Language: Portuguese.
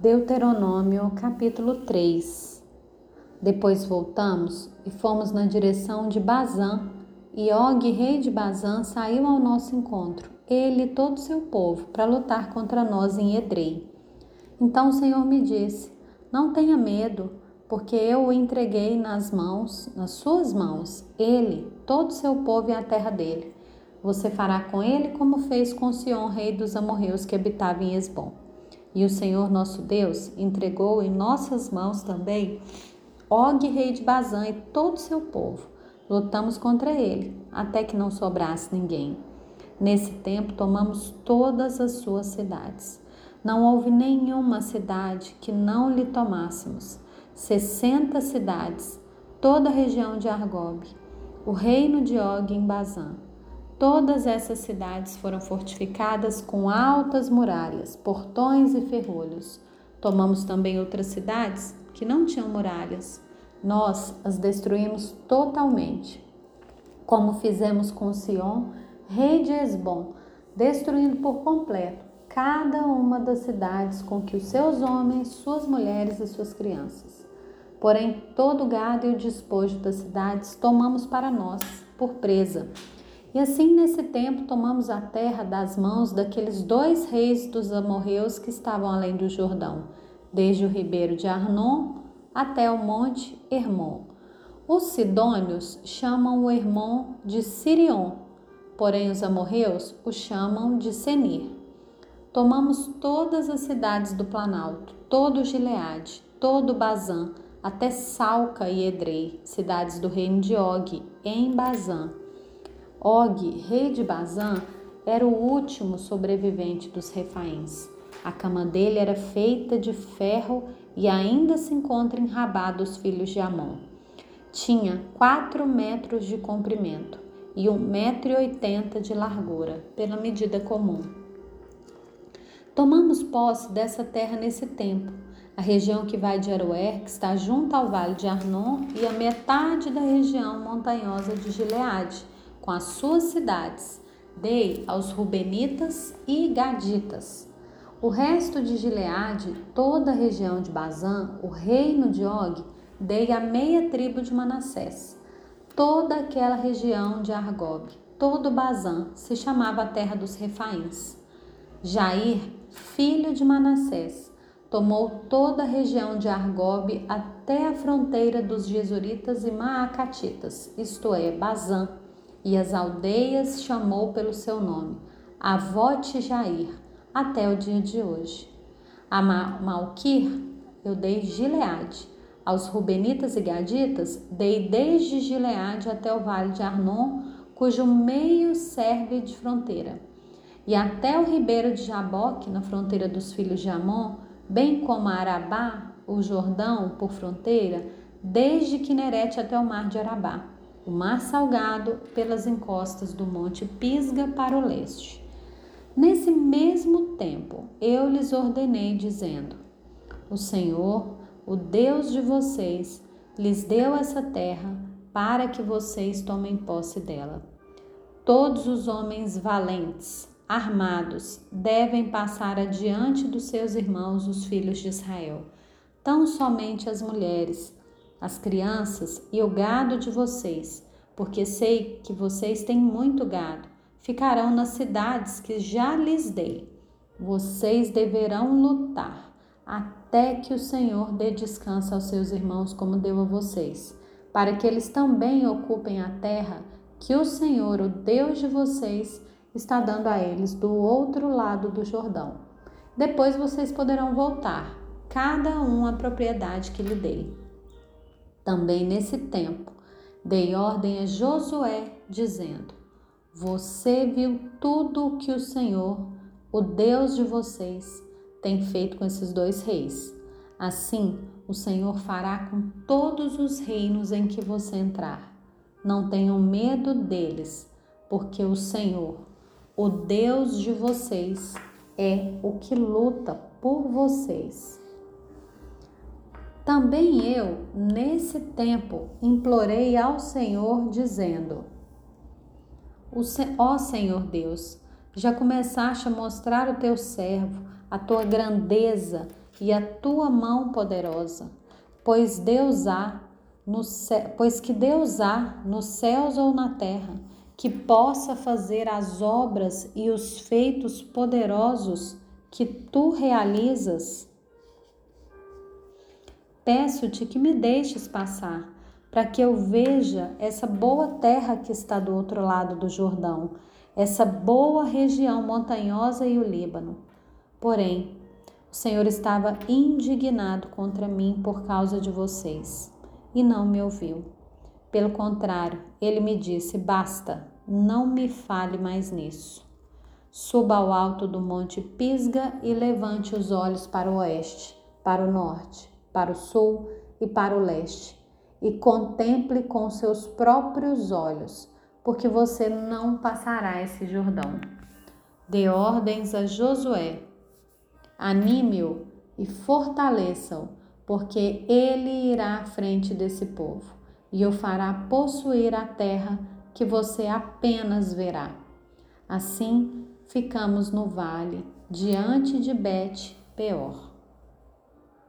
Deuteronômio capítulo 3 Depois voltamos e fomos na direção de Bazã, e Og, rei de Bazã, saiu ao nosso encontro, ele e todo o seu povo, para lutar contra nós em Edrei. Então o Senhor me disse: Não tenha medo, porque eu o entreguei nas mãos, nas suas mãos, ele, todo o seu povo e a terra dele. Você fará com ele como fez com Sion, rei dos amorreus que habitava em Esbom. E o Senhor nosso Deus entregou em nossas mãos também Og, rei de Bazã, e todo o seu povo. Lutamos contra ele, até que não sobrasse ninguém. Nesse tempo tomamos todas as suas cidades. Não houve nenhuma cidade que não lhe tomássemos. Sessenta cidades, toda a região de Argob, o reino de Og em Bazã Todas essas cidades foram fortificadas com altas muralhas, portões e ferrolhos. Tomamos também outras cidades que não tinham muralhas. Nós as destruímos totalmente, como fizemos com Sion, rei de Esbom, destruindo por completo cada uma das cidades com que os seus homens, suas mulheres e suas crianças. Porém, todo o gado e o despojo das cidades tomamos para nós, por presa e assim, nesse tempo, tomamos a terra das mãos daqueles dois reis dos amorreus que estavam além do Jordão, desde o ribeiro de Arnon até o monte Hermon. Os sidônios chamam o Hermon de Sirion, porém os amorreus o chamam de Senir. Tomamos todas as cidades do Planalto, todo Gileade, todo Bazã, até Salca e Edrei, cidades do reino de Og, em Bazã Og, rei de Bazã, era o último sobrevivente dos refaíns. A cama dele era feita de ferro e ainda se encontra em Rabá dos filhos de Amon. Tinha quatro metros de comprimento e um metro e oitenta de largura, pela medida comum. Tomamos posse dessa terra nesse tempo, a região que vai de Aroer, que está junto ao vale de Arnon, e a metade da região montanhosa de Gileade, com as suas cidades, dei aos Rubenitas e Gaditas. O resto de Gileade, toda a região de Bazã, o reino de Og, dei a meia tribo de Manassés. Toda aquela região de Argob, todo Bazã, se chamava a terra dos Refaíns. Jair, filho de Manassés, tomou toda a região de Argob até a fronteira dos Jesuritas e Maacatitas, isto é, Bazã, e as aldeias chamou pelo seu nome, Avote Jair, até o dia de hoje. A Malquir eu dei Gileade. Aos Rubenitas e Gaditas dei desde Gileade até o vale de Arnon, cujo meio serve de fronteira. E até o ribeiro de Jaboque, na fronteira dos filhos de Amon, bem como Arabá, o Jordão, por fronteira, desde Quinerete até o mar de Arabá o mar salgado pelas encostas do monte Pisga para o leste. Nesse mesmo tempo, eu lhes ordenei, dizendo: O Senhor, o Deus de vocês, lhes deu essa terra para que vocês tomem posse dela. Todos os homens valentes, armados, devem passar adiante dos seus irmãos, os filhos de Israel. Tão somente as mulheres, as crianças e o gado de vocês, porque sei que vocês têm muito gado, ficarão nas cidades que já lhes dei. Vocês deverão lutar até que o Senhor dê descanso aos seus irmãos, como deu a vocês, para que eles também ocupem a terra que o Senhor, o Deus de vocês, está dando a eles do outro lado do Jordão. Depois vocês poderão voltar, cada um à propriedade que lhe dei. Também nesse tempo, dei ordem a Josué, dizendo: Você viu tudo o que o Senhor, o Deus de vocês, tem feito com esses dois reis. Assim, o Senhor fará com todos os reinos em que você entrar. Não tenham medo deles, porque o Senhor, o Deus de vocês, é o que luta por vocês. Também eu, nesse tempo, implorei ao Senhor, dizendo: Ó Senhor Deus, já começaste a mostrar o teu servo a tua grandeza e a tua mão poderosa, pois Deus há no pois que Deus há nos céus ou na terra que possa fazer as obras e os feitos poderosos que tu realizas. Peço-te que me deixes passar, para que eu veja essa boa terra que está do outro lado do Jordão, essa boa região montanhosa e o Líbano. Porém, o Senhor estava indignado contra mim por causa de vocês e não me ouviu. Pelo contrário, ele me disse: Basta, não me fale mais nisso. Suba ao alto do monte Pisga e levante os olhos para o oeste, para o norte, para o sul e para o leste, e contemple com seus próprios olhos, porque você não passará esse Jordão. Dê ordens a Josué, Anime-o e fortaleça-o, porque ele irá à frente desse povo e o fará possuir a terra que você apenas verá. Assim ficamos no vale, diante de Bet Peor.